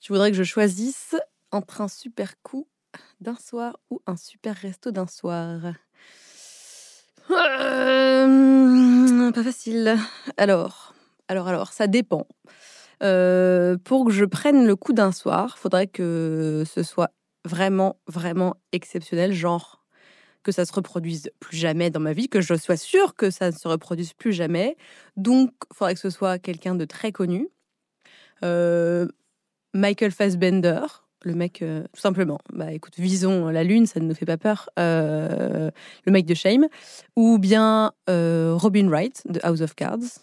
Tu voudrais que je choisisse entre un super coup d'un soir ou un super resto d'un soir Euh, Pas facile. Alors, alors, alors, ça dépend. Euh, pour que je prenne le coup d'un soir, faudrait que ce soit vraiment, vraiment exceptionnel, genre que ça se reproduise plus jamais dans ma vie, que je sois sûre que ça ne se reproduise plus jamais. Donc, il faudrait que ce soit quelqu'un de très connu. Euh, Michael Fassbender, le mec, euh, tout simplement. Bah écoute, visons la lune, ça ne nous fait pas peur. Euh, le mec de Shame. Ou bien Robin Wright de House of Cards.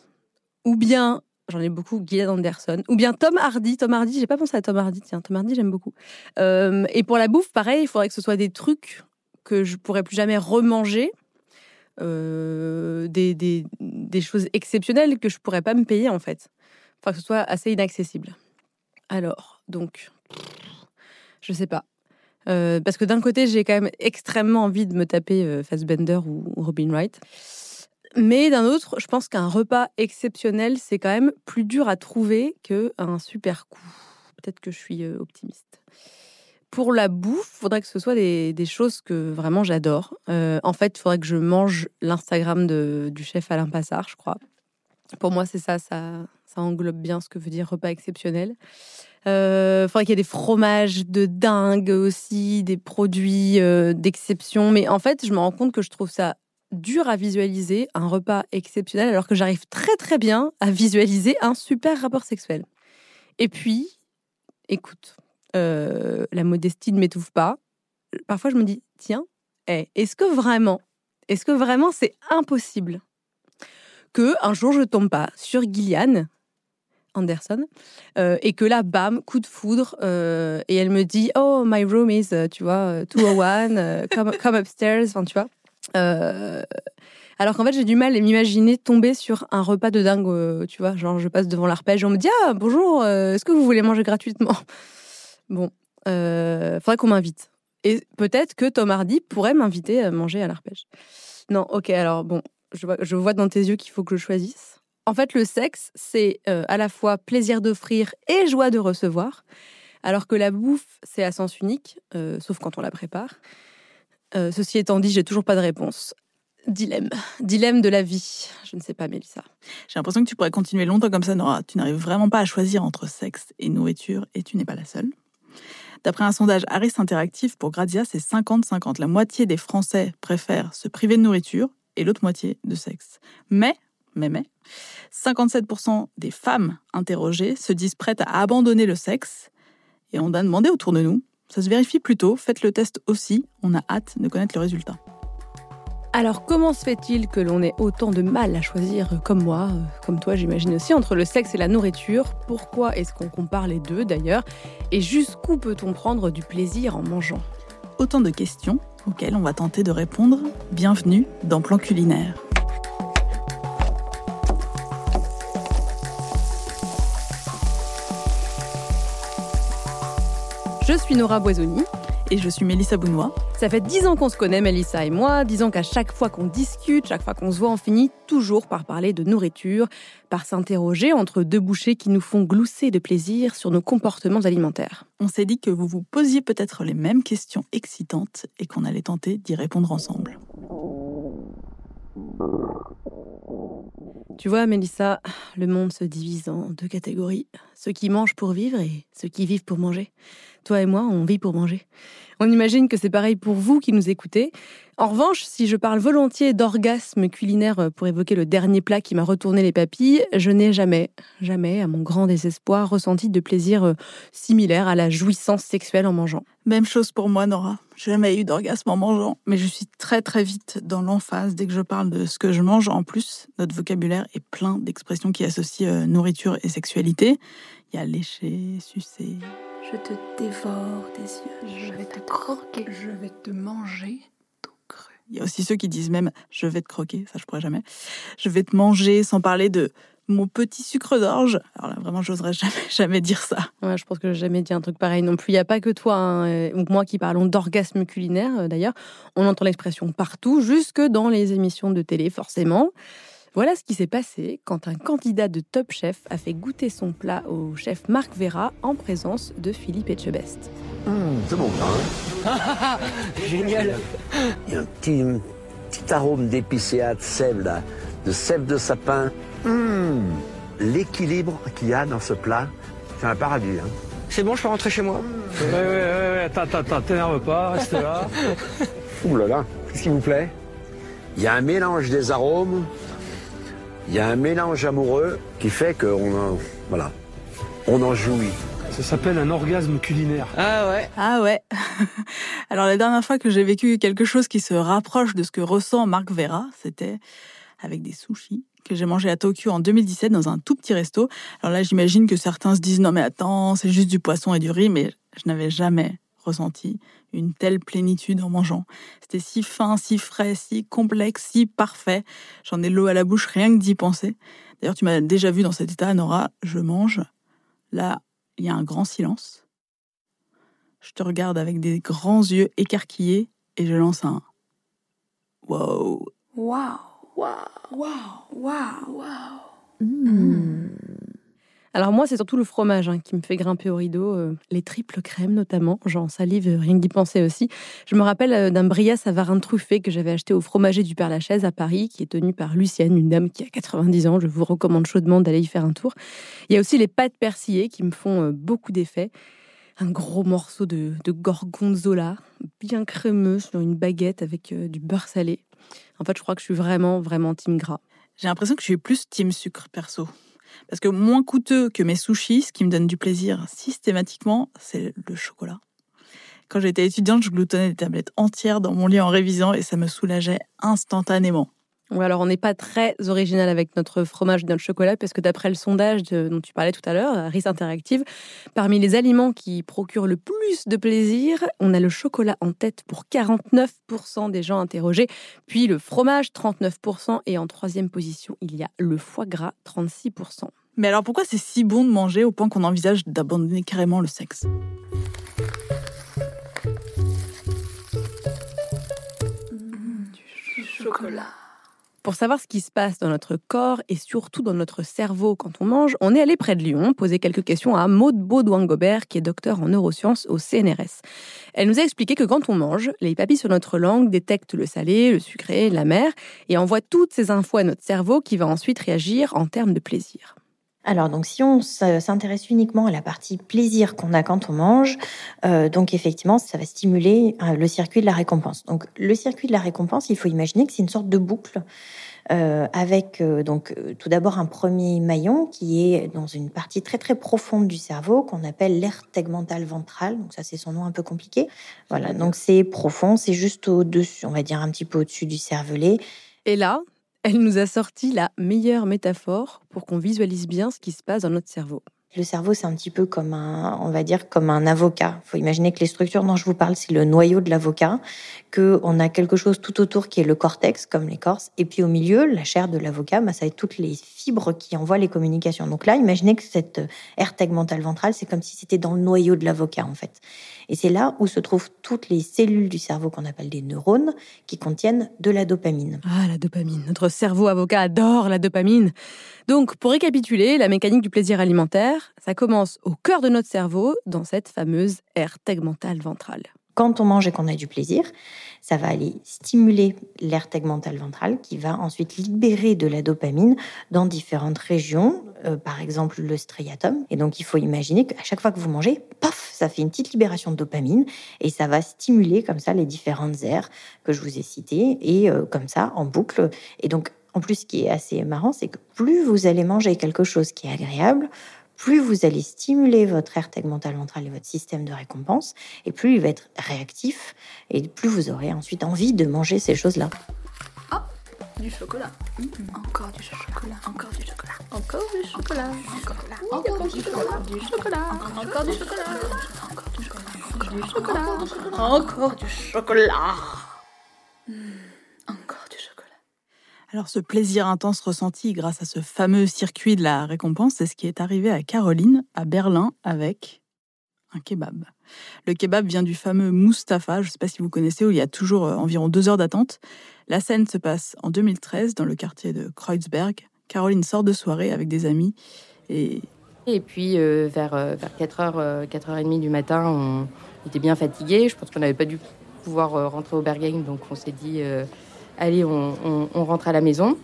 Ou bien, j'en ai beaucoup, Gillian Anderson. Ou bien Tom Hardy. Tom Hardy, j'ai pas pensé à Tom Hardy, tiens, Tom Hardy, j'aime beaucoup. Et pour la bouffe, pareil, il faudrait que ce soit des trucs que je pourrais plus jamais remanger. Euh, des, choses exceptionnelles que je pourrais pas me payer en fait. Enfin, que ce soit assez inaccessible. Alors, donc, je sais pas. Euh, parce que d'un côté, j'ai quand même extrêmement envie de me taper euh, Fassbender ou, ou Robin Wright. Mais d'un autre, je pense qu'un repas exceptionnel, c'est quand même plus dur à trouver qu'un super coup. Peut-être que je suis euh, optimiste. Pour la bouffe, il faudrait que ce soit des, choses que vraiment j'adore. Euh, en fait, il faudrait que je mange l'Instagram du chef Alain Passard, je crois. Pour moi, c'est ça, ça, englobe bien ce que veut dire repas exceptionnel. Euh, faudrait qu'il y ait des fromages de dingue aussi, des produits euh, d'exception. Mais en fait, je me rends compte que je trouve ça dur à visualiser un repas exceptionnel alors que j'arrive très très bien à visualiser un super rapport sexuel. Et puis, écoute, euh, la modestie ne m'étouffe pas. Parfois, je me dis, tiens, eh, est-ce que vraiment, est-ce que vraiment c'est impossible que un jour je tombe pas sur Gillian Anderson euh, et que là, bam, coup de foudre euh, et elle me dit, oh, my room is, tu vois, euh, 201, euh, come, come upstairs, enfin, tu vois. Alors qu'en fait, j'ai du mal à m'imaginer tomber sur un repas de dingue, tu vois. Genre, je passe devant l'arpège, on me dit Ah, bonjour, est-ce que vous voulez manger gratuitement? Bon, euh, faudrait qu'on m'invite. Et peut-être que Tom Hardy pourrait m'inviter à manger à l'arpège. Non, ok, alors bon, je vois, je vois dans tes yeux qu'il faut que je choisisse. En fait, le sexe, c'est euh, à la fois plaisir d'offrir et joie de recevoir, alors que la bouffe, c'est à sens unique, euh, sauf quand on la prépare. Euh, ceci étant dit, j'ai toujours pas de réponse. Dilemme. Dilemme de la vie. Je ne sais pas, Mélissa. J'ai l'impression que tu pourrais continuer longtemps comme ça, Nora. Tu n'arrives vraiment pas à choisir entre sexe et nourriture, et tu n'es pas la seule. D'après un sondage Harris Interactive pour Grazia, c'est 50-50. La moitié des Français préfèrent se priver de nourriture et l'autre moitié de sexe. Mais, mais, mais, 57% des femmes interrogées se disent prêtes à abandonner le sexe. Et on a demandé autour de nous. Ça se vérifie plutôt. Faites le test aussi. On a hâte de connaître le résultat. Alors, comment se fait-il que l'on ait autant de mal à choisir, euh, comme moi, euh, comme toi, j'imagine aussi, entre le sexe et la nourriture? Pourquoi est-ce qu'on compare les deux d'ailleurs? Et jusqu'où peut-on prendre du plaisir en mangeant? Autant de questions auxquelles on va tenter de répondre. Bienvenue dans Plan Culinaire. Je suis Nora Boisoni. Et je suis Mélissa Bounois. Ça fait dix ans qu'on se connaît, Mélissa et moi. Dix ans qu'à chaque fois qu'on discute, chaque fois qu'on se voit, on finit toujours par parler de nourriture, par s'interroger entre deux bouchées qui nous font glousser de plaisir sur nos comportements alimentaires. On s'est dit que vous vous posiez peut-être les mêmes questions excitantes et qu'on allait tenter d'y répondre ensemble. Tu vois, Mélissa, le monde se divise en deux catégories ceux qui mangent pour vivre et ceux qui vivent pour manger. Toi et moi, on vit pour manger. On imagine que c'est pareil pour vous qui nous écoutez. En revanche, si je parle volontiers d'orgasme culinaire pour évoquer le dernier plat qui m'a retourné les papilles, je n'ai jamais, jamais, à mon grand désespoir, ressenti de plaisir euh, similaire à la jouissance sexuelle en mangeant. Même chose pour moi, Nora. Jamais eu d'orgasme en mangeant, mais je suis très très vite dans l'emphase dès que je parle de ce que je mange. En plus, notre vocabulaire est plein d'expressions qui associent euh, nourriture et sexualité. Il y a lécher, sucer, je te dévore des yeux. Je vais te croquer. Je vais te manger tout cru. Il y a aussi ceux qui disent même je vais te croquer, ça je pourrais jamais. Je vais te manger sans parler de mon petit sucre d'orge. Alors là, vraiment, j'oserais jamais, jamais dire ça. Ouais, je pense que j'ai jamais dit un truc pareil non plus. Il n'y a pas que toi hein, ou moi qui parlons d'orgasme culinaire, euh, d'ailleurs. On entend l'expression partout, jusque dans les émissions de télé, forcément. Voilà ce qui s'est passé quand un candidat de Top Chef a fait goûter son plat au chef Marc Vera en présence de Philippe Etchebest. Mmh, c'est bon, hein Génial Il y a un petit, petit arôme d'épicéa, de sève, là, de sève de sapin. Mmh, L'équilibre qu'il y a dans ce plat, c'est un paradis. Hein. C'est bon, je peux rentrer chez moi? Ouais, ouais, ouais, attends, attends, t'énerve pas, reste là. Ouh là là, qu'est-ce qui vous plaît? Il y a un mélange des arômes, il y a un mélange amoureux qui fait qu'on en, voilà, on en jouit. Ça s'appelle un orgasme culinaire. Ah ouais. Ah ouais. Alors la dernière fois que j'ai vécu quelque chose qui se rapproche de ce que ressent Marc Vera, c'était avec des sushis que j'ai mangé à Tokyo en 2017 dans un tout petit resto. Alors là, j'imagine que certains se disent non mais attends, c'est juste du poisson et du riz, mais je n'avais jamais ressenti une telle plénitude en mangeant. C'était si fin, si frais, si complexe, si parfait. J'en ai l'eau à la bouche rien que d'y penser. D'ailleurs, tu m'as déjà vu dans cet état, Nora. Je mange. Là, il y a un grand silence. Je te regarde avec des grands yeux écarquillés et je lance un wow. Wow. Wow. Wow. Wow. Wow. Alors moi, c'est surtout le fromage hein, qui me fait grimper au rideau, euh, les triples crèmes notamment, j'en salive euh, rien que d'y penser aussi. Je me rappelle euh, d'un Bria Savarin truffé que j'avais acheté au fromager du Père Lachaise à Paris, qui est tenu par Lucienne, une dame qui a 90 ans. Je vous recommande chaudement d'aller y faire un tour. Il y a aussi les pâtes persillées qui me font beaucoup d'effet. Un gros morceau de, de gorgonzola, bien crémeux sur une baguette avec du beurre salé. En fait, je crois que je suis vraiment, vraiment team gras. J'ai l'impression que je suis plus team sucre perso. Parce que moins coûteux que mes sushis, ce qui me donne du plaisir systématiquement, c'est le chocolat. Quand j'étais étudiante, je gloutonnais des tablettes entières dans mon lit en révisant et ça me soulageait instantanément. Alors on n'est pas très original avec notre fromage et notre chocolat, parce que d'après le sondage dont tu parlais tout à l'heure, RIS Interactive, parmi les aliments qui procurent le plus de plaisir, on a le chocolat en tête pour 49% des gens interrogés, puis le fromage 39%, et en troisième position, il y a le foie gras 36%. Mais alors pourquoi c'est si bon de manger au point qu'on envisage d'abandonner carrément le sexe? Du chocolat. Pour savoir ce qui se passe dans notre corps et surtout dans notre cerveau quand on mange, on est allé près de Lyon poser quelques questions à Maude Baudouin-Gobert, qui est docteur en neurosciences au CNRS. Elle nous a expliqué que quand on mange, les papilles sur notre langue détectent le salé, le sucré, la mer et envoient toutes ces infos à notre cerveau qui va ensuite réagir en termes de plaisir. Alors donc si on s'intéresse uniquement à la partie plaisir qu'on a quand on mange, euh, donc effectivement ça va stimuler euh, le circuit de la récompense. Donc le circuit de la récompense, il faut imaginer que c'est une sorte de boucle euh, avec euh, donc euh, tout d'abord un premier maillon qui est dans une partie très très profonde du cerveau qu'on appelle l'aire tegmentale ventrale. Donc ça c'est son nom un peu compliqué. Voilà, donc c'est profond, c'est juste au-dessus, on va dire un petit peu au-dessus du cervelet. Et là, elle nous a sorti la meilleure métaphore pour qu'on visualise bien ce qui se passe dans notre cerveau. Le cerveau, c'est un petit peu comme un, on va dire, comme un avocat. Il faut imaginer que les structures dont je vous parle, c'est le noyau de l'avocat, que on a quelque chose tout autour qui est le cortex, comme l'écorce, et puis au milieu, la chair de l'avocat, bah, ça va être toutes les fibres qui envoient les communications. Donc là, imaginez que cette aire tegmentale ventrale, c'est comme si c'était dans le noyau de l'avocat, en fait. Et c'est là où se trouvent toutes les cellules du cerveau qu'on appelle des neurones, qui contiennent de la dopamine. Ah, la dopamine. Notre cerveau avocat adore la dopamine. Donc, pour récapituler, la mécanique du plaisir alimentaire, ça commence au cœur de notre cerveau, dans cette fameuse aire tegmentale ventrale. Quand on mange et qu'on a du plaisir, ça va aller stimuler l'aire tegmentale ventrale qui va ensuite libérer de la dopamine dans différentes régions, euh, par exemple le striatum. Et donc il faut imaginer qu'à chaque fois que vous mangez, paf, ça fait une petite libération de dopamine et ça va stimuler comme ça les différentes aires que je vous ai citées et euh, comme ça en boucle. Et donc en plus, ce qui est assez marrant, c'est que plus vous allez manger quelque chose qui est agréable, plus vous allez stimuler votre aire tegmentale ventrale et votre système de récompense, et plus il va être réactif, et plus vous aurez ensuite envie de manger ces choses-là. Oh, du chocolat. Mmh, encore du chocolat. Encore du chocolat. Encore du chocolat. Encore du chocolat. Du chocolat. Encore du chocolat. Encore du chocolat. Encore du chocolat. Encore du chocolat. Mmh, encore du chocolat. Alors ce plaisir intense ressenti grâce à ce fameux circuit de la récompense, c'est ce qui est arrivé à Caroline à Berlin avec un kebab. Le kebab vient du fameux Mustapha, je ne sais pas si vous connaissez, où il y a toujours euh, environ deux heures d'attente. La scène se passe en 2013 dans le quartier de Kreuzberg. Caroline sort de soirée avec des amis et... Et puis euh, vers, euh, vers 4h, 4h30 du matin, on était bien fatigué. Je pense qu'on n'avait pas dû pouvoir rentrer au Berghain, donc on s'est dit allez, on, rentre à la maison.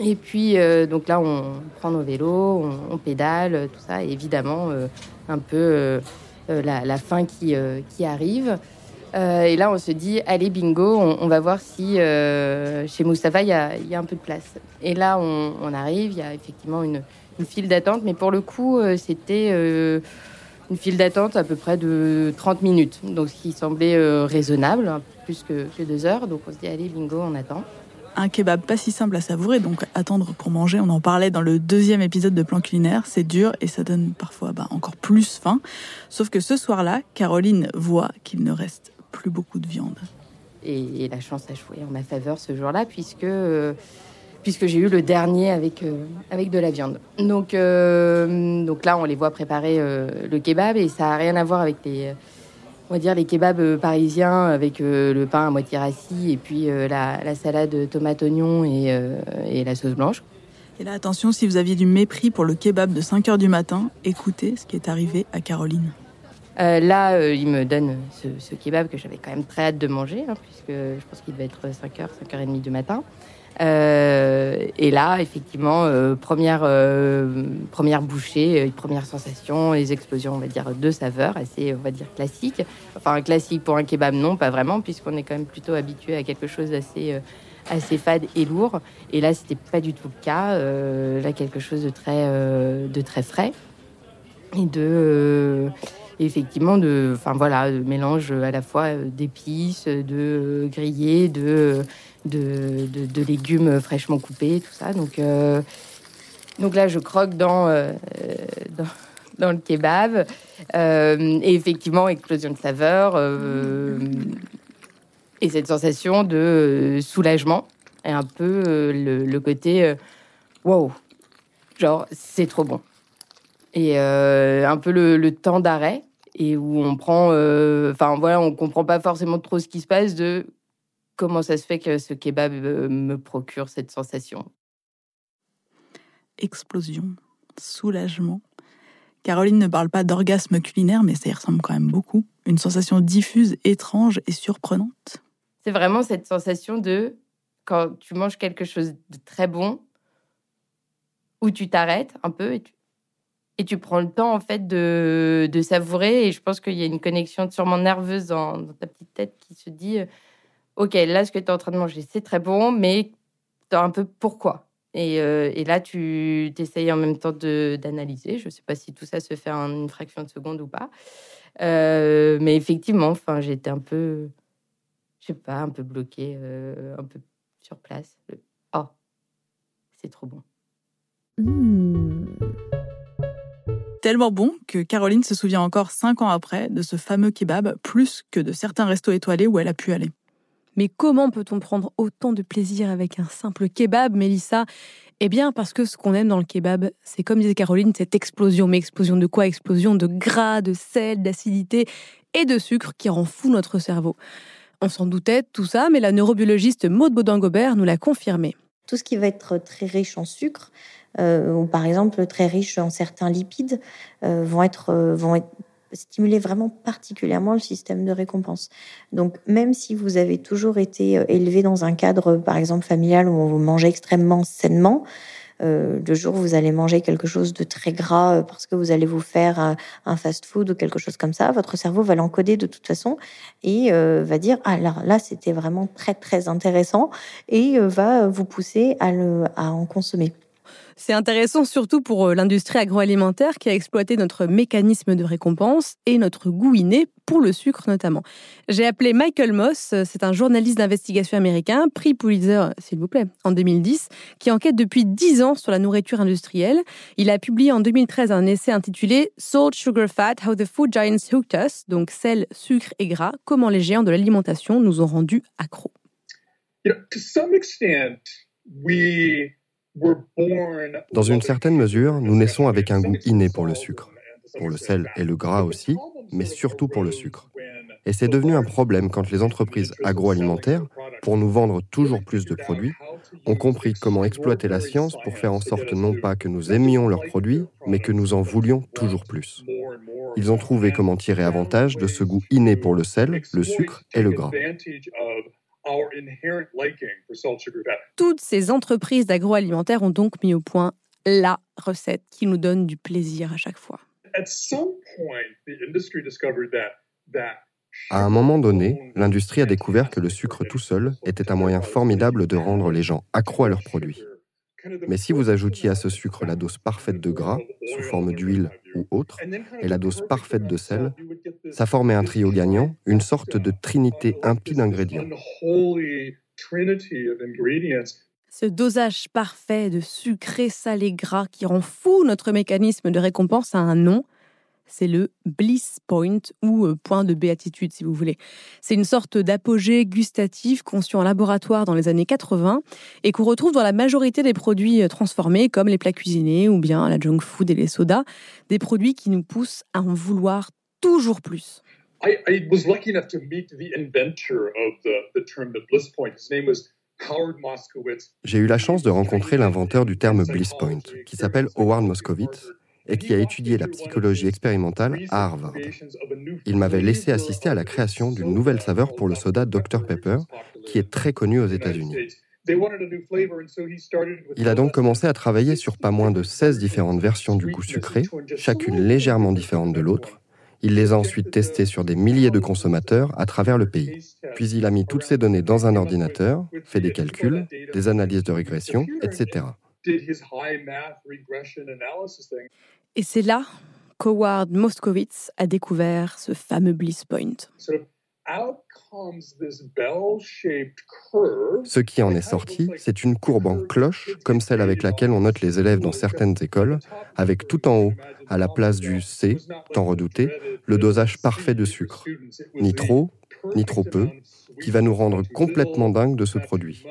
Et puis, euh, donc là, on prend nos vélos, on, pédale, tout ça. Évidemment, euh, un peu euh, la, fin qui, arrive. et là, on se dit, allez, bingo, on, va voir si chez Moustapha, il y a, un peu de place. Et là, on, arrive, il y a effectivement une file d'attente. Mais pour le coup, c'était une file d'attente à peu près de 30 minutes. Donc, ce qui semblait raisonnable, plus que, deux heures. Donc on se dit, allez, bingo, on attend. Un kebab pas si simple à savourer, donc attendre pour manger. On en parlait dans le deuxième épisode de Plan Culinaire. C'est dur et ça donne parfois bah, encore plus faim. Sauf que ce soir-là, Caroline voit qu'il ne reste plus beaucoup de viande. Et, la chance a joué en ma faveur ce jour-là, puisque, euh, puisque j'ai eu le dernier avec, euh, avec de la viande. Donc, euh, donc là, on les voit préparer le kebab et ça n'a rien à voir avec les on va dire les kebabs euh, parisiens avec euh, le pain à moitié rassis et puis euh, la, salade tomate oignon et, la sauce blanche. Et là, attention, si vous aviez du mépris pour le kebab de 5 h du matin, écoutez ce qui est arrivé à Caroline. là, il me donne ce, kebab que j'avais quand même très hâte de manger, hein, puisque je pense qu'il devait être 5h, 5h30 du matin. Euh, et là, effectivement, euh, première, euh, première bouchée, première sensation, les explosions, on va dire, de saveurs, assez, on va dire, classique. Enfin, classique pour un kebab, non, pas vraiment, puisqu'on est quand même plutôt habitué à quelque chose d'assez assez fade et lourd. Et là, c'était pas du tout le cas. là, quelque chose de très, de très frais et de effectivement de enfin voilà mélange à la fois d'épices de grillés de de, légumes fraîchement coupés, tout ça. Donc, euh, donc là, je croque dans, euh, dans, le kebab. Euh, et effectivement, explosion de saveur. et cette sensation de soulagement. Et un peu le, côté wow, genre c'est trop bon. Et un peu le, temps d'arrêt et où on prend, enfin voilà, on comprend pas forcément trop ce qui se passe de comment ça se fait que ce kebab euh, me procure cette sensation Explosion, soulagement. Caroline ne parle pas d'orgasme culinaire, mais ça y ressemble quand même beaucoup. Une sensation diffuse, étrange et surprenante. C'est vraiment cette sensation de quand tu manges quelque chose de très bon, où tu t'arrêtes un peu et tu, et tu prends le temps en fait de, de savourer. Et je pense qu'il y a une connexion sûrement nerveuse dans, ta petite tête qui se dit euh, ok, là, ce que tu es en train de manger, c'est très bon, mais tu un peu pourquoi. Et, euh, et là, tu essayes en même temps d'analyser. Je ne sais pas si tout ça se fait en une fraction de seconde ou pas. Euh, mais effectivement, j'étais un peu, je sais pas, un peu bloquée, euh, un peu sur place. Oh, c'est trop bon. Mmh. Tellement bon que Caroline se souvient encore cinq ans après de ce fameux kebab, plus que de certains restos étoilés où elle a pu aller. Mais comment peut-on prendre autant de plaisir avec un simple kebab, Mélissa? Eh bien, parce que ce qu'on aime dans le kebab, c'est comme disait Caroline, cette explosion. Mais explosion de quoi? Explosion de gras, de sel, d'acidité et de sucre qui rend fou notre cerveau. On s'en doutait tout ça, mais la neurobiologiste Maude Baudin-Gobert nous l'a confirmé. Tout ce qui va être très riche en sucre, ou par exemple très riche en certains lipides, euh, vont, être, euh, vont stimuler vraiment particulièrement le système de récompense. Donc, même si vous avez toujours été euh, élevé dans un cadre, par exemple, familial où on vous mangeait extrêmement sainement, euh, le jour où vous allez manger quelque chose de très gras euh, parce que vous allez vous faire un, fast-food ou quelque chose comme ça, votre cerveau va l'encoder de toute façon et euh, va dire ah là là c'était vraiment très très intéressant et euh, va vous pousser à en consommer. C'est intéressant surtout pour euh, l'industrie agroalimentaire qui a exploité notre mécanisme de récompense et notre goût inné pour le sucre notamment. J'ai appelé Michael Moss, euh, c'est un journaliste d'investigation américain, prix Pulitzer, s'il vous plaît, en 2010, qui enquête depuis 10 ans sur la nourriture industrielle. Il a publié en 2013 un essai intitulé Salt, Sugar, Fat, How the Food Giants Hooked Us, donc sel, sucre et gras, comment les géants de l'alimentation nous ont rendus accros. Dans une certaine mesure, nous naissons avec un goût inné pour le sucre, pour le sel et le gras aussi, mais surtout pour le sucre. Et c'est devenu un problème quand les entreprises agroalimentaires, pour nous vendre toujours plus de produits, ont compris comment exploiter la science pour faire en sorte non pas que nous aimions leurs produits, mais que nous en voulions toujours plus. Ils ont trouvé comment tirer avantage de ce goût inné pour le sel, le sucre et le gras. Toutes ces entreprises d'agroalimentaire ont donc mis au point la recette qui nous donne du plaisir à chaque fois. À un moment donné, l'industrie a découvert que le sucre tout seul était un moyen formidable de rendre les gens accros à leurs produits. Mais si vous ajoutiez à ce sucre la dose parfaite de gras, sous forme d'huile ou autre, et la dose parfaite de sel, ça formait un trio gagnant, une sorte de trinité impie d'ingrédients. Ce dosage parfait de sucré, salé, gras qui rend fou notre mécanisme de récompense a un nom, c'est le bliss point ou euh, point de béatitude si vous voulez. C'est une sorte d'apogée gustatif conçu en laboratoire dans les années 80 et qu'on retrouve dans la majorité des produits euh, transformés comme les plats cuisinés ou bien la junk food et les sodas, des produits qui nous poussent à en vouloir toujours plus. J'ai eu la chance de rencontrer l'inventeur du terme bliss point, qui s'appelle Howard Moskowitz, et qui a étudié la psychologie expérimentale à Harvard. Il m'avait laissé assister à la création d'une nouvelle saveur pour le soda Dr Pepper, qui est très connu aux États-Unis. Il a donc commencé à travailler sur pas moins de 16 différentes versions du goût sucré, chacune légèrement différente de l'autre. Il les a ensuite testées sur des milliers de consommateurs à travers le pays. Puis il a mis toutes ces données dans un ordinateur, fait des calculs, des analyses de régression, etc. Et c'est là qu'Howard Moskowitz a découvert ce fameux bliss point. Ce qui en est sorti, c'est une courbe en cloche, comme celle avec laquelle on note les élèves dans certaines écoles, avec tout en haut, à la place du C, tant redouté, le dosage parfait de sucre. Ni trop, ni trop peu, qui va nous rendre complètement dingues de ce produit.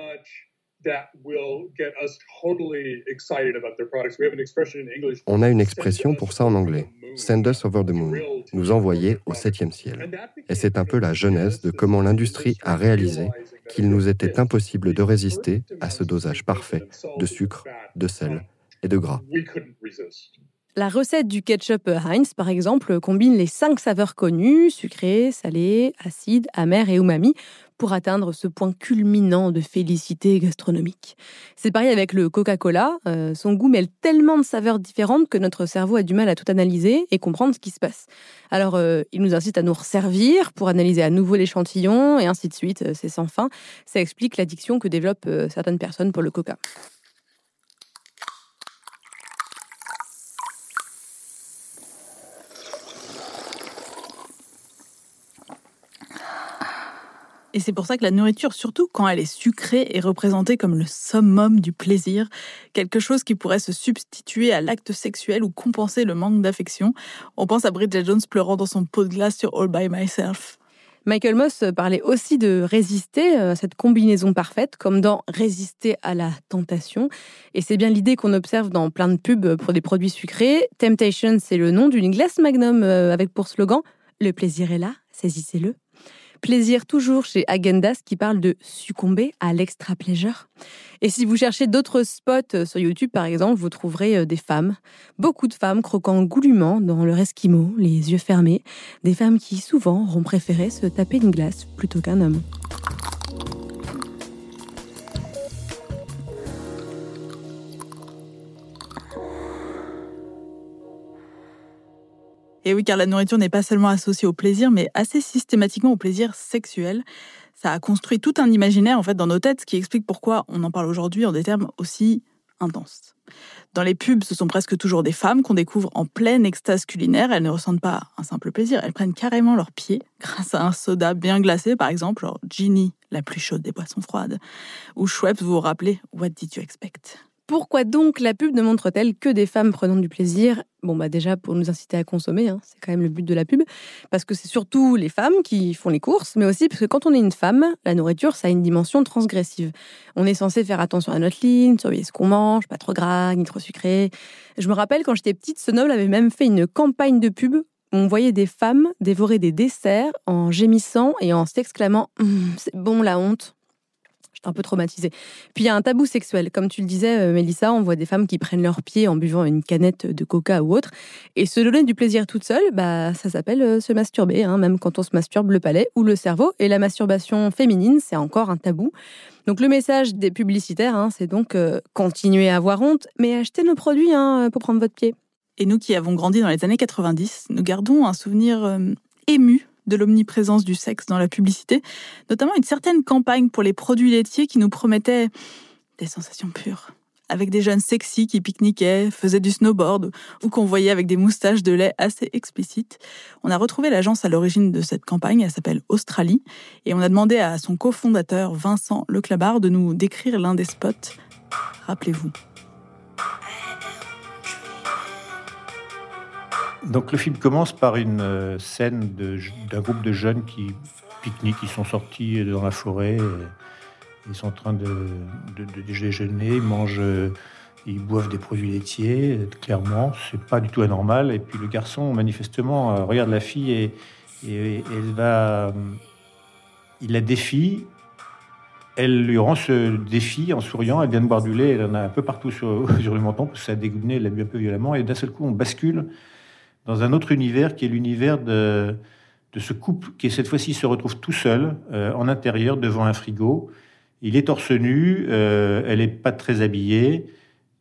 On a une expression pour ça en anglais. Send us over the moon. Nous envoyer au septième ciel. Et c'est un peu la genèse de comment l'industrie a réalisé qu'il nous était impossible de résister à ce dosage parfait de sucre, de sel et de gras. La recette du ketchup Heinz, par exemple, combine les cinq saveurs connues, sucré, salé, acide, amer et umami, pour atteindre ce point culminant de félicité gastronomique. C'est pareil avec le Coca-Cola. Euh, son goût mêle tellement de saveurs différentes que notre cerveau a du mal à tout analyser et comprendre ce qui se passe. Alors, euh, il nous incite à nous resservir pour analyser à nouveau l'échantillon et ainsi de suite. Euh, c'est sans fin. Ça explique l'addiction que développent certaines personnes pour le Coca. Et c'est pour ça que la nourriture, surtout quand elle est sucrée, est représentée comme le summum du plaisir, quelque chose qui pourrait se substituer à l'acte sexuel ou compenser le manque d'affection. On pense à Bridget Jones pleurant dans son pot de glace sur All by Myself. Michael Moss parlait aussi de résister à cette combinaison parfaite, comme dans résister à la tentation. Et c'est bien l'idée qu'on observe dans plein de pubs pour des produits sucrés. Temptation, c'est le nom d'une glace Magnum euh, avec pour slogan Le plaisir est là, saisissez-le. Plaisir toujours chez Agendas qui parle de succomber à l'extra pleasure. Et si vous cherchez d'autres spots euh, sur YouTube, par exemple, vous trouverez euh, des femmes, beaucoup de femmes croquant goulûment dans leur esquimau, les yeux fermés, des femmes qui souvent auront préféré se taper une glace plutôt qu'un homme. Et oui, car la nourriture n'est pas seulement associée au plaisir, mais assez systématiquement au plaisir sexuel. Ça a construit tout un imaginaire en fait dans nos têtes, ce qui explique pourquoi on en parle aujourd'hui en des termes aussi intenses. Dans les pubs, ce sont presque toujours des femmes qu'on découvre en pleine extase culinaire. Elles ne ressentent pas un simple plaisir, elles prennent carrément leurs pieds grâce à un soda bien glacé, par exemple, genre Ginny, la plus chaude des boissons froides, ou Schweppes, vous vous rappelez What did you expect? Pourquoi donc la pub ne montre-t-elle que des femmes prenant du plaisir? Bon, bah déjà pour nous inciter à consommer, hein, c'est quand même le but de la pub, parce que c'est surtout les femmes qui font les courses, mais aussi parce que quand on est une femme, la nourriture, ça a une dimension transgressive. On est censé faire attention à notre ligne, surveiller ce qu'on mange, pas trop gras, ni trop sucré. Je me rappelle quand j'étais petite, ce noble avait même fait une campagne de pub où on voyait des femmes dévorer des desserts en gémissant et en s'exclamant hum, C'est bon la honte !» Un peu traumatisée. Puis il y a un tabou sexuel. Comme tu le disais, euh, Mélissa, on voit des femmes qui prennent leurs pieds en buvant une canette de coca ou autre. Et se donner du plaisir toute seule, bah, ça s'appelle euh, se masturber, hein, même quand on se masturbe le palais ou le cerveau. Et la masturbation féminine, c'est encore un tabou. Donc le message des publicitaires, hein, c'est donc euh, continuer à avoir honte, mais achetez nos produits hein, pour prendre votre pied. Et nous qui avons grandi dans les années 90, nous gardons un souvenir ému de l'omniprésence du sexe dans la publicité, notamment une certaine campagne pour les produits laitiers qui nous promettait des sensations pures. Avec des jeunes sexy qui pique-niquaient, faisaient du snowboard ou qu'on voyait avec des moustaches de lait assez explicites. On a retrouvé l'agence à l'origine de cette campagne, elle s'appelle Australie, et on a demandé à son cofondateur Vincent Leclabar de nous décrire l'un des spots. Rappelez-vous. Donc le film commence par une euh, scène d'un groupe de jeunes qui pique-niquent, ils sont sortis dans la forêt, ils sont en train de, déjeuner, ils mangent, euh, ils boivent des produits laitiers, clairement, c'est pas du tout anormal. Et puis le garçon, manifestement, euh, regarde la fille et, elle va, il la défie. Elle lui rend ce défi en souriant. Elle vient de boire du lait, elle en a un peu partout sur, le menton parce que ça a dégoûté, elle l'a bu un peu violemment. Et d'un seul coup, on bascule dans un autre univers qui est l'univers de, ce couple qui cette fois-ci se retrouve tout seul euh, en intérieur devant un frigo. Il est torse nu, euh, elle n'est pas très habillée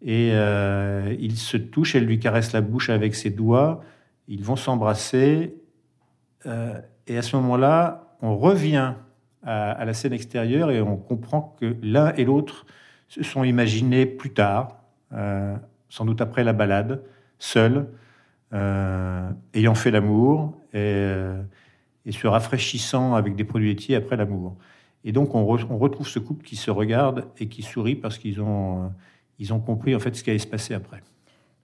et euh, il se touche, elle lui caresse la bouche avec ses doigts, ils vont s'embrasser et à ce moment-là, on revient à, à, la scène extérieure et on comprend que l'un et l'autre se sont imaginés plus tard, sans doute après la balade, seuls, euh, ayant fait l'amour euh, et, se rafraîchissant avec des produits laitiers après l'amour. Et donc on, retrouve ce couple qui se regarde et qui sourit parce qu'ils ont, euh, ils ont compris en fait ce qui allait se passer après.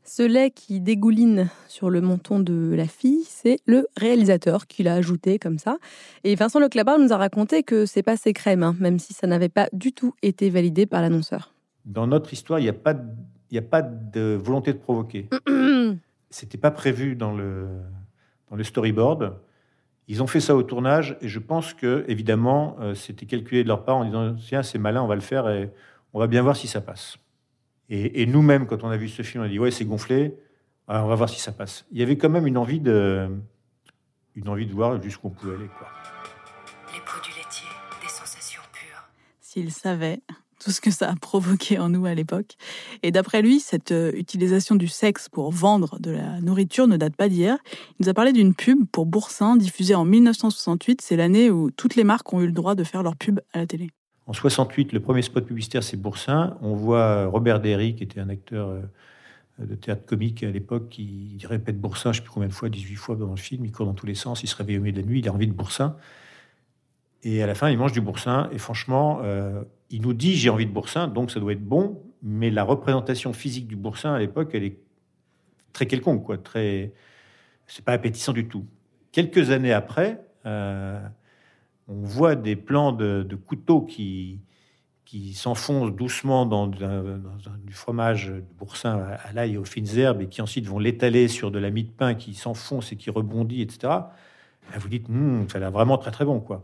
Ce lait qui dégouline sur le menton de la fille, c'est le réalisateur qui l'a ajouté comme ça. Et Vincent Leclabar nous a raconté que c'est pas ses crèmes, hein, même si ça n'avait pas du tout été validé par l'annonceur. Dans notre histoire, il n'y a, pas a pas de volonté de provoquer. C'était pas prévu dans le, dans le storyboard. Ils ont fait ça au tournage et je pense que, évidemment, euh, c'était calculé de leur part en disant Tiens, c'est malin, on va le faire et on va bien voir si ça passe. Et, nous-mêmes, quand on a vu ce film, on a dit Ouais, c'est gonflé, on va voir si ça passe. Il y avait quand même une envie de, une envie de voir jusqu'où on pouvait aller. Quoi. Les produits laitiers, des sensations pures. S'ils savaient tout ce que ça a provoqué en nous à l'époque. Et d'après lui, cette euh, utilisation du sexe pour vendre de la nourriture ne date pas d'hier. Il nous a parlé d'une pub pour Boursin diffusée en 1968. C'est l'année où toutes les marques ont eu le droit de faire leur pub à la télé. En 68, le premier spot publicitaire, c'est Boursin. On voit Robert Derry, qui était un acteur euh, de théâtre comique à l'époque, qui répète Boursin, je ne sais plus combien de fois, 18 fois dans le film. Il court dans tous les sens, il se réveille au milieu de la nuit, il a envie de Boursin. Et à la fin, il mange du boursin. Et franchement, euh, il nous dit j'ai envie de boursin, donc ça doit être bon. Mais la représentation physique du boursin à l'époque, elle est très quelconque, quoi. Très, c'est pas appétissant du tout. Quelques années après, euh, on voit des plans de, couteaux qui qui s'enfoncent doucement dans, du fromage de boursin à, l'ail et aux fines herbes et qui ensuite vont l'étaler sur de la mie de pain qui s'enfonce et qui rebondit, etc. vous dites, Hum, ça a l'air vraiment très très bon, quoi.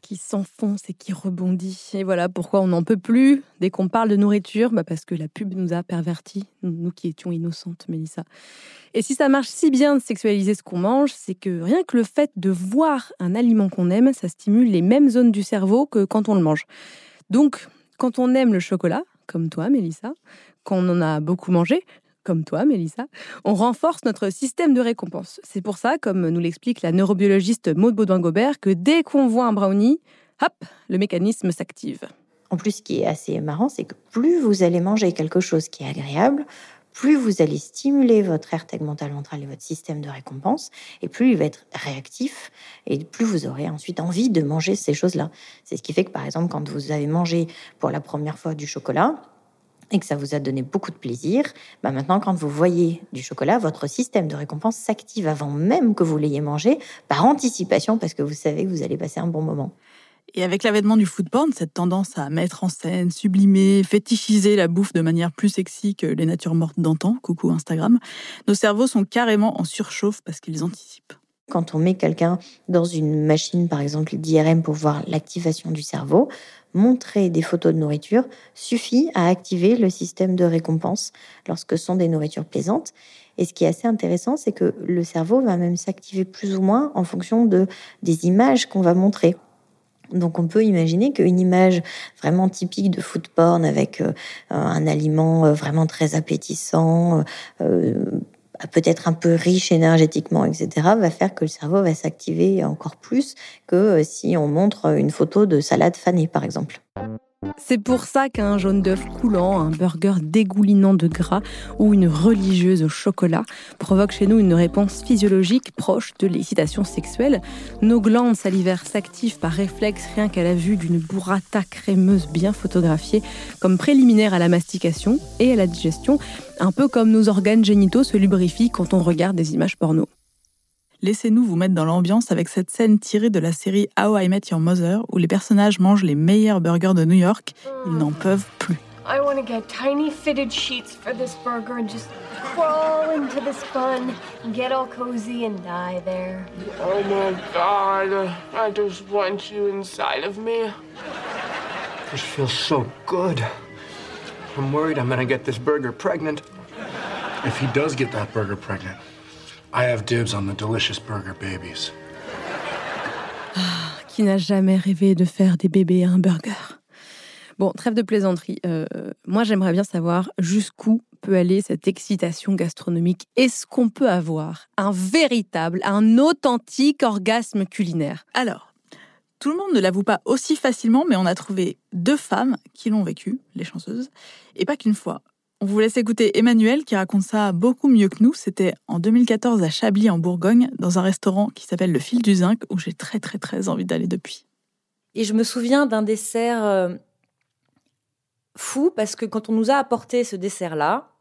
Qui s'enfonce et qui rebondit. Et voilà pourquoi on n'en peut plus dès qu'on parle de nourriture, bah parce que la pub nous a pervertis, nous qui étions innocentes, Mélissa. Et si ça marche si bien de sexualiser ce qu'on mange, c'est que rien que le fait de voir un aliment qu'on aime, ça stimule les mêmes zones du cerveau que quand on le mange. Donc, quand on aime le chocolat, comme toi, Mélissa, quand on en a beaucoup mangé, comme toi, Mélissa, on renforce notre système de récompense. C'est pour ça, comme nous l'explique la neurobiologiste Maud Baudouin-Gobert, que dès qu'on voit un brownie, hop, le mécanisme s'active. En plus, ce qui est assez marrant, c'est que plus vous allez manger quelque chose qui est agréable, plus vous allez stimuler votre aire tegmentale ventrale et votre système de récompense, et plus il va être réactif, et plus vous aurez ensuite envie de manger ces choses-là. C'est ce qui fait que, par exemple, quand vous avez mangé pour la première fois du chocolat, et que ça vous a donné beaucoup de plaisir, bah maintenant, quand vous voyez du chocolat, votre système de récompense s'active avant même que vous l'ayez mangé, par anticipation, parce que vous savez que vous allez passer un bon moment. Et avec l'avènement du food porn, cette tendance à mettre en scène, sublimer, fétichiser la bouffe de manière plus sexy que les natures mortes d'antan, coucou Instagram, nos cerveaux sont carrément en surchauffe parce qu'ils anticipent. Quand on met quelqu'un dans une machine, par exemple d'IRM, pour voir l'activation du cerveau, montrer des photos de nourriture suffit à activer le système de récompense lorsque ce sont des nourritures plaisantes. Et ce qui est assez intéressant, c'est que le cerveau va même s'activer plus ou moins en fonction de, des images qu'on va montrer. Donc on peut imaginer qu'une image vraiment typique de food porn avec euh, un aliment euh, vraiment très appétissant, euh, peut-être un peu riche énergétiquement, etc., va faire que le cerveau va s'activer encore plus que si on montre une photo de salade fanée, par exemple. C'est pour ça qu'un jaune d'œuf coulant, un burger dégoulinant de gras ou une religieuse au chocolat provoque chez nous une réponse physiologique proche de l'excitation sexuelle. Nos glandes salivaires s'activent par réflexe rien qu'à la vue d'une burrata crémeuse bien photographiée comme préliminaire à la mastication et à la digestion, un peu comme nos organes génitaux se lubrifient quand on regarde des images porno. Laissez-nous vous mettre dans l'ambiance avec cette scène tirée de la série How I Met Your Mother où les personnages mangent les meilleurs burgers de New York. Ils n'en peuvent plus. I want to get tiny fitted sheets for this burger and just crawl into the spun, get all cozy and die there. Oh my god, I just want you inside of me. This feels so good. I'm worried I'm gonna get this burger pregnant. If he does get that burger pregnant, I have dibs on the delicious burger babies. Qui n'a jamais rêvé de faire des bébés à un burger? Bon, trêve de plaisanterie. Euh, moi, j'aimerais bien savoir jusqu'où peut aller cette excitation gastronomique. Est-ce qu'on peut avoir un véritable, un authentique orgasme culinaire? Alors, tout le monde ne l'avoue pas aussi facilement, mais on a trouvé deux femmes qui l'ont vécu, les chanceuses, et pas qu'une fois. On vous laisse écouter Emmanuel qui raconte ça beaucoup mieux que nous. C'était en 2014 à Chablis en Bourgogne, dans un restaurant qui s'appelle le Fil du Zinc, où j'ai très très très envie d'aller depuis. Et je me souviens d'un dessert euh, fou parce que quand on nous a apporté ce dessert-là,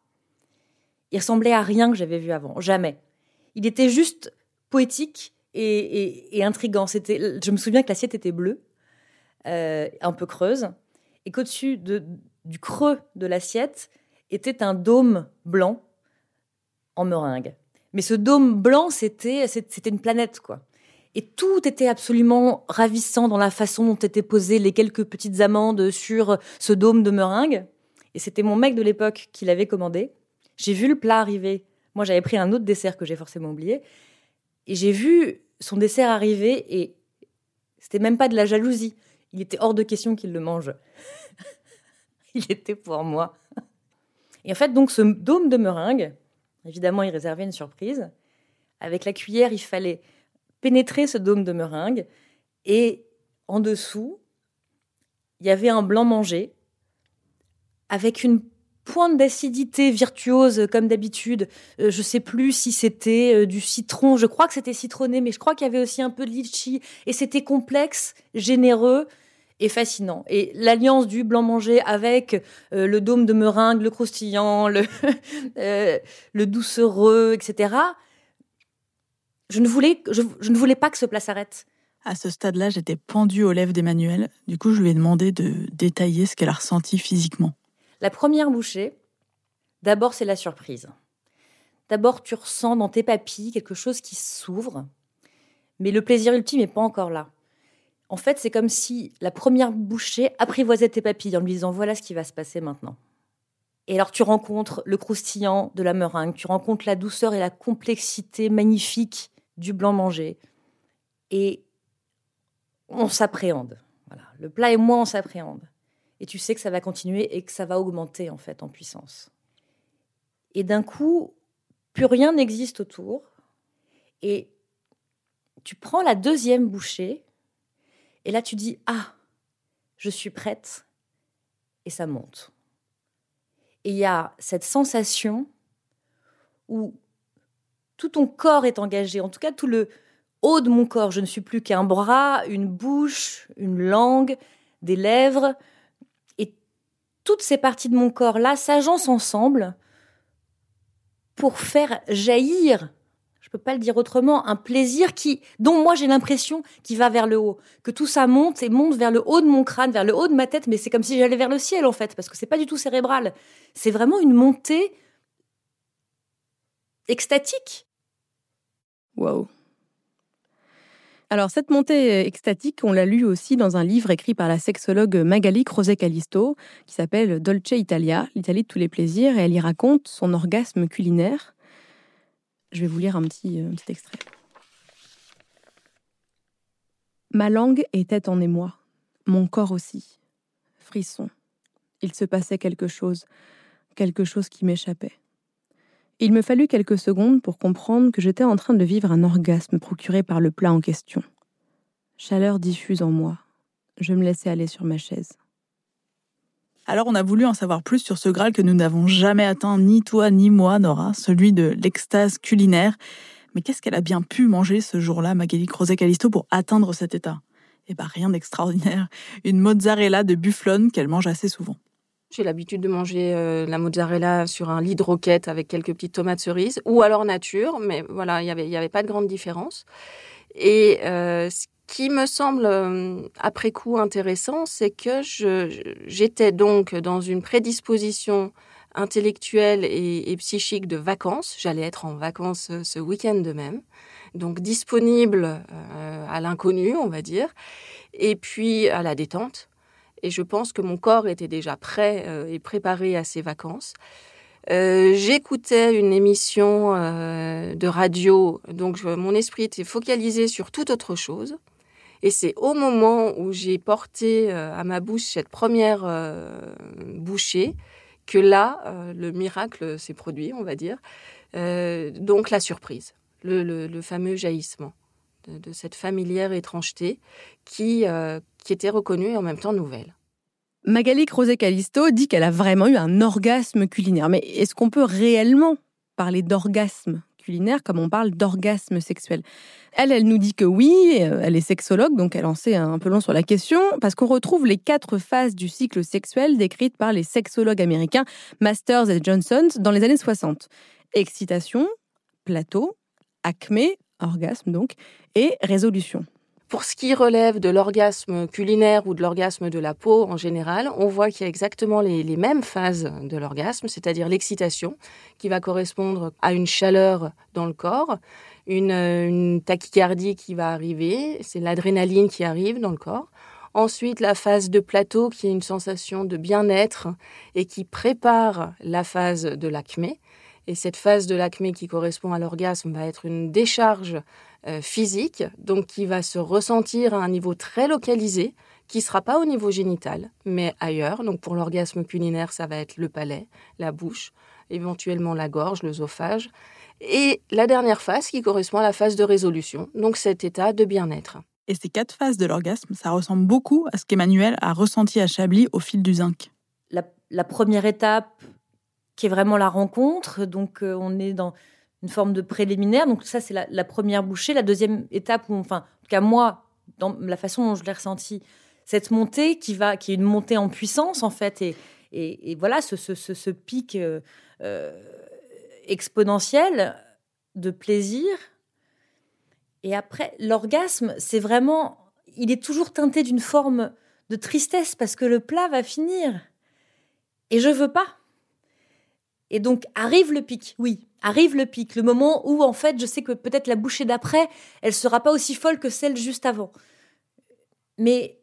il ressemblait à rien que j'avais vu avant, jamais. Il était juste poétique et, et, intrigant. C'était, je me souviens que l'assiette était bleue, euh, un peu creuse, et qu'au-dessus de, du creux de l'assiette était un dôme blanc en meringue. Mais ce dôme blanc, c'était c'était une planète, quoi. Et tout était absolument ravissant dans la façon dont étaient posées les quelques petites amandes sur ce dôme de meringue. Et c'était mon mec de l'époque qui l'avait commandé. J'ai vu le plat arriver. Moi, j'avais pris un autre dessert que j'ai forcément oublié. Et j'ai vu son dessert arriver et c'était même pas de la jalousie. Il était hors de question qu'il le mange. Il était pour moi. Et en fait, donc, ce dôme de meringue, évidemment, il réservait une surprise. Avec la cuillère, il fallait pénétrer ce dôme de meringue. Et en dessous, il y avait un blanc mangé avec une pointe d'acidité virtuose comme d'habitude. Euh, je sais plus si c'était euh, du citron, je crois que c'était citronné, mais je crois qu'il y avait aussi un peu de litchi. Et c'était complexe, généreux et fascinant. Et l'alliance du blanc mangé avec euh, le dôme de meringue, le croustillant, le, euh, le doucereux, etc. Je ne, voulais, je, je ne voulais pas que ce plat s'arrête. À ce stade-là, j'étais pendue aux lèvres d'Emmanuel. Du coup, je lui ai demandé de détailler ce qu'elle a ressenti physiquement. La première bouchée, d'abord, c'est la surprise. D'abord, tu ressens dans tes papilles quelque chose qui s'ouvre, Mais le plaisir ultime n'est pas encore là. En fait, c'est comme si la première bouchée apprivoisait tes papilles en lui disant voilà ce qui va se passer maintenant. Et alors tu rencontres le croustillant de la meringue, tu rencontres la douceur et la complexité magnifique du blanc mangé. Et on s'appréhende. Voilà. Le plat et moi, on s'appréhende. Et tu sais que ça va continuer et que ça va augmenter en fait en puissance. Et d'un coup, plus rien n'existe autour. Et tu prends la deuxième bouchée et là tu dis ah, je suis prête et ça monte. Et il y a cette sensation où tout ton corps est engagé, en tout cas tout le haut de mon corps. Je ne suis plus qu'un bras, une bouche, une langue, des lèvres. Et toutes ces parties de mon corps-là s'agencent ensemble pour faire jaillir, je ne peux pas le dire autrement, un plaisir qui, dont moi j'ai l'impression qu'il va vers le haut, que tout ça monte et monte vers le haut de mon crâne, vers le haut de ma tête, mais c'est comme si j'allais vers le ciel en fait, parce que c'est pas du tout cérébral. C'est vraiment une montée extatique. Waouh. Alors cette montée extatique, on l'a lu aussi dans un livre écrit par la sexologue Magali Croce-Callisto qui s'appelle Dolce Italia, l'Italie de tous les plaisirs, et elle y raconte son orgasme culinaire. Je vais vous lire un petit, un petit extrait. Ma langue était en émoi, mon corps aussi. Frisson. Il se passait quelque chose, quelque chose qui m'échappait. Il me fallut quelques secondes pour comprendre que j'étais en train de vivre un orgasme procuré par le plat en question. Chaleur diffuse en moi. Je me laissais aller sur ma chaise. Alors on a voulu en savoir plus sur ce Graal que nous n'avons jamais atteint, ni toi ni moi, Nora, celui de l'extase culinaire. Mais qu'est-ce qu'elle a bien pu manger ce jour-là, Magali Crozet-Calisto, pour atteindre cet état? Eh bien rien d'extraordinaire. Une mozzarella de bufflone qu'elle mange assez souvent. J'ai l'habitude de manger euh, la mozzarella sur un lit de roquette avec quelques petites tomates cerises, ou alors nature, mais voilà, il n'y avait, y avait pas de grande différence. Et euh, qui me semble euh, après coup intéressant, c'est que j'étais donc dans une prédisposition intellectuelle et, psychique de vacances. J'allais être en vacances ce week-end de même, donc disponible à l'inconnu, on va dire, et puis à la détente. Et je pense que mon corps était déjà prêt euh, et préparé à ces vacances. Euh, j'écoutais une émission euh, de radio, donc mon esprit était focalisé sur toute autre chose. Et c'est au moment où j'ai porté à ma bouche cette première bouchée que là, le miracle s'est produit, on va dire. donc la surprise, le, fameux jaillissement de, cette familière étrangeté qui, qui était reconnue et en même temps nouvelle. Magali Crozet-Calisto dit qu'elle a vraiment eu un orgasme culinaire. Mais est-ce qu'on peut réellement parler d'orgasme? Comme on parle d'orgasme sexuel Elle, elle nous dit que oui, euh, elle est sexologue, donc elle en sait un peu long sur la question, parce qu'on retrouve les quatre phases du cycle sexuel décrites par les sexologues américains Masters et Johnson dans les années 60. Excitation, plateau, acmé, orgasme donc, et résolution. Pour ce qui relève de l'orgasme culinaire ou de l'orgasme de la peau en général, on voit qu'il y a exactement les, mêmes phases de l'orgasme, c'est-à-dire l'excitation, qui va correspondre à une chaleur dans le corps, une, une tachycardie qui va arriver, c'est l'adrénaline qui arrive dans le corps. Ensuite, la phase de plateau, qui est une sensation de bien-être et qui prépare la phase de l'acmé. Et cette phase de l'acmé qui correspond à l'orgasme va être une décharge euh, physique, donc qui va se ressentir à un niveau très localisé, qui ne sera pas au niveau génital, mais ailleurs. Donc pour l'orgasme culinaire, ça va être le palais, la bouche, éventuellement la gorge, l'œsophage. Et la dernière phase qui correspond à la phase de résolution, donc cet état de bien-être. Et ces quatre phases de l'orgasme, ça ressemble beaucoup à ce qu'Emmanuel a ressenti à Chablis au fil du zinc. La, première étape, qui est vraiment la rencontre, donc euh, on est dans une forme de préliminaire. Donc ça, c'est la, première bouchée. La deuxième étape, enfin, en tout cas moi, dans la façon dont je l'ai ressenti, cette montée qui va, qui est une montée en puissance en fait, et, voilà ce, pic euh, euh, exponentiel de plaisir. Et après, l'orgasme, c'est vraiment, il est toujours teinté d'une forme de tristesse parce que le plat va finir. Et je veux pas. Et donc arrive le pic, oui, arrive le pic, le moment où en fait je sais que peut-être la bouchée d'après, elle sera pas aussi folle que celle juste avant. Mais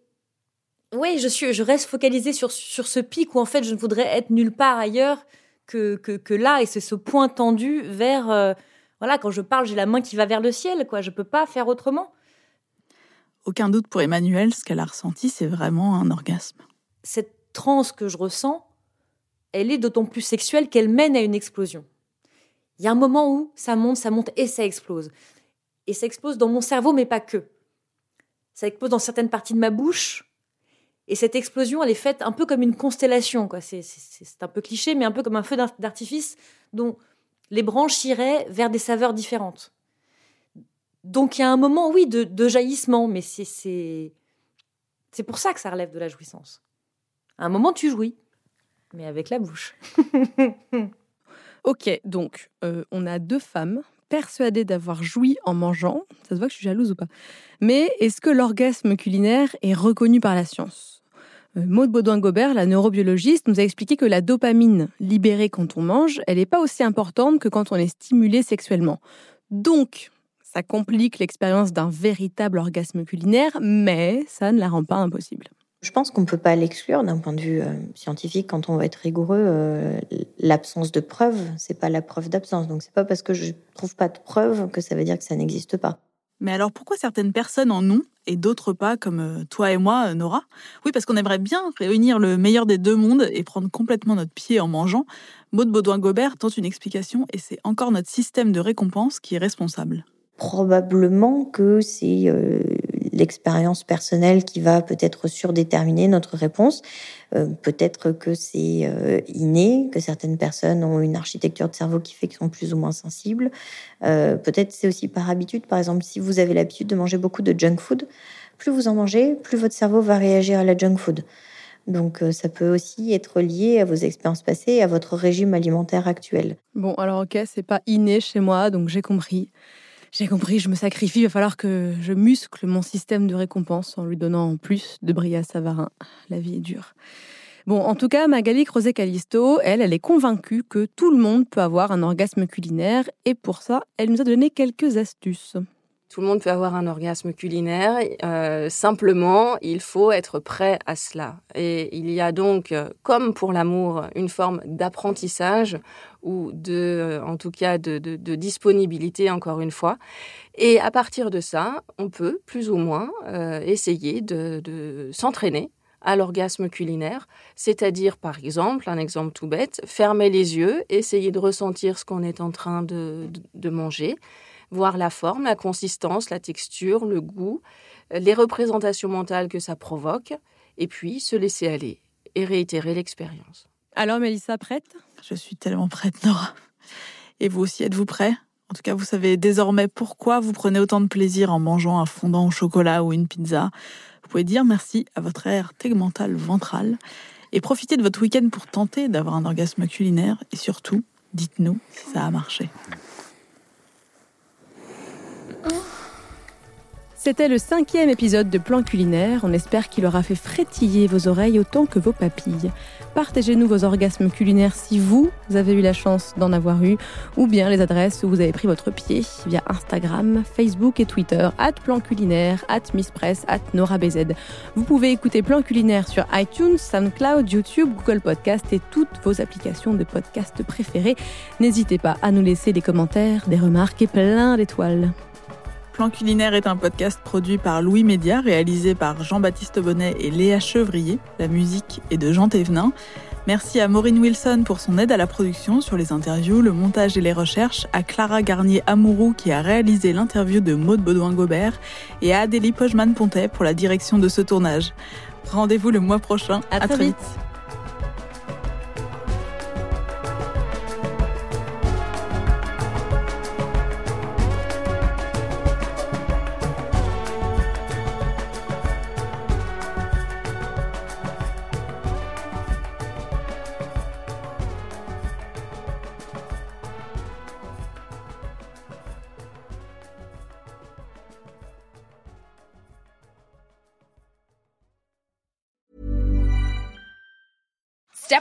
oui, je suis, je reste focalisée sur, sur ce pic où en fait je ne voudrais être nulle part ailleurs que, que, que là, et c'est ce point tendu vers, euh, voilà, quand je parle, j'ai la main qui va vers le ciel, quoi, je peux pas faire autrement. Aucun doute pour Emmanuel, ce qu'elle a ressenti, c'est vraiment un orgasme. Cette transe que je ressens, elle est d'autant plus sexuelle qu'elle mène à une explosion. Il y a un moment où ça monte, ça monte et ça explose. Et ça explose dans mon cerveau, mais pas que. Ça explose dans certaines parties de ma bouche. Et cette explosion, elle est faite un peu comme une constellation. C'est, un peu cliché, mais un peu comme un feu d'artifice dont les branches iraient vers des saveurs différentes. Donc il y a un moment, oui, de, jaillissement, mais c'est pour ça que ça relève de la jouissance. À un moment, tu jouis mais avec la bouche. ok, donc euh, on a deux femmes persuadées d'avoir joui en mangeant. Ça se voit que je suis jalouse ou pas. Mais est-ce que l'orgasme culinaire est reconnu par la science? Euh, Maud Baudouin-Gobert, la neurobiologiste, nous a expliqué que la dopamine libérée quand on mange, elle n'est pas aussi importante que quand on est stimulé sexuellement. Donc, ça complique l'expérience d'un véritable orgasme culinaire, mais ça ne la rend pas impossible. Je pense qu'on ne peut pas l'exclure d'un point de vue euh, scientifique quand on va être rigoureux. Euh, l'absence de preuve, c'est pas la preuve d'absence. Donc c'est pas parce que je trouve pas de preuve que ça veut dire que ça n'existe pas. Mais alors pourquoi certaines personnes en ont et d'autres pas, comme euh, toi et moi, Nora? Oui, parce qu'on aimerait bien réunir le meilleur des deux mondes et prendre complètement notre pied en mangeant. Maud Baudouin-Gobert tente une explication et c'est encore notre système de récompense qui est responsable. Probablement que c'est l'expérience personnelle qui va peut-être surdéterminer notre réponse. Euh, peut-être que c'est euh, inné, que certaines personnes ont une architecture de cerveau qui fait qu'ils sont plus ou moins sensibles. Euh, peut-être c'est aussi par habitude. Par exemple, si vous avez l'habitude de manger beaucoup de junk food, plus vous en mangez, plus votre cerveau va réagir à la junk food. Donc ça peut aussi être lié à vos expériences passées à votre régime alimentaire actuel. Bon, alors ok, c'est pas inné chez moi, donc j'ai compris. J'ai compris, je me sacrifie, il va falloir que je muscle mon système de récompense en lui donnant en plus de Bria Savarin. La vie est dure. Bon, en tout cas, Magali Crozet-Calisto, elle, elle est convaincue que tout le monde peut avoir un orgasme culinaire et pour ça, elle nous a donné quelques astuces. Tout le monde peut avoir un orgasme culinaire. Euh, simplement, il faut être prêt à cela. Et il y a donc, euh, comme pour l'amour, une forme d'apprentissage ou de, euh, en tout cas, de, disponibilité, encore une fois. Et à partir de ça, on peut plus ou moins essayer de, s'entraîner à l'orgasme culinaire, c'est-à-dire par exemple, un exemple tout bête, fermer les yeux, essayer de ressentir ce qu'on est en train de manger, voir la forme, la consistance, la texture, le goût, euh, les représentations mentales que ça provoque, et puis se laisser aller et réitérer l'expérience. Alors Mélissa, prête? Je suis tellement prête, Nora. Et vous aussi, êtes-vous prêt En tout cas, vous savez désormais pourquoi vous prenez autant de plaisir en mangeant un fondant au chocolat ou une pizza. Vous pouvez dire merci à votre air tegmental ventral et profiter de votre week-end pour tenter d'avoir un orgasme culinaire et surtout, dites-nous si ça a marché. C'était le cinquième épisode de Plan Culinaire. On espère qu'il aura fait frétiller vos oreilles autant que vos papilles. Partagez-nous vos orgasmes culinaires si vous avez eu la chance d'en avoir eu, ou bien les adresses où vous avez pris votre pied via Instagram, Facebook et Twitter, at Plan Culinaire, at Miss Press, at NoraBZ. Vous pouvez écouter Plan Culinaire sur iTunes, SoundCloud, YouTube, Google Podcast et toutes vos applications de podcast préférées. N'hésitez pas à nous laisser des commentaires, des remarques et plein d'étoiles. Plan culinaire est un podcast produit par Louis Média, réalisé par Jean-Baptiste Bonnet et Léa Chevrier. La musique est de Jean Thévenin. Merci à Maureen Wilson pour son aide à la production sur les interviews, le montage et les recherches, à Clara Garnier-Amouroux qui a réalisé l'interview de Maude Baudouin-Gobert et à Adélie Pojman-Pontet pour la direction de ce tournage. Rendez-vous le mois prochain. À, très, vite.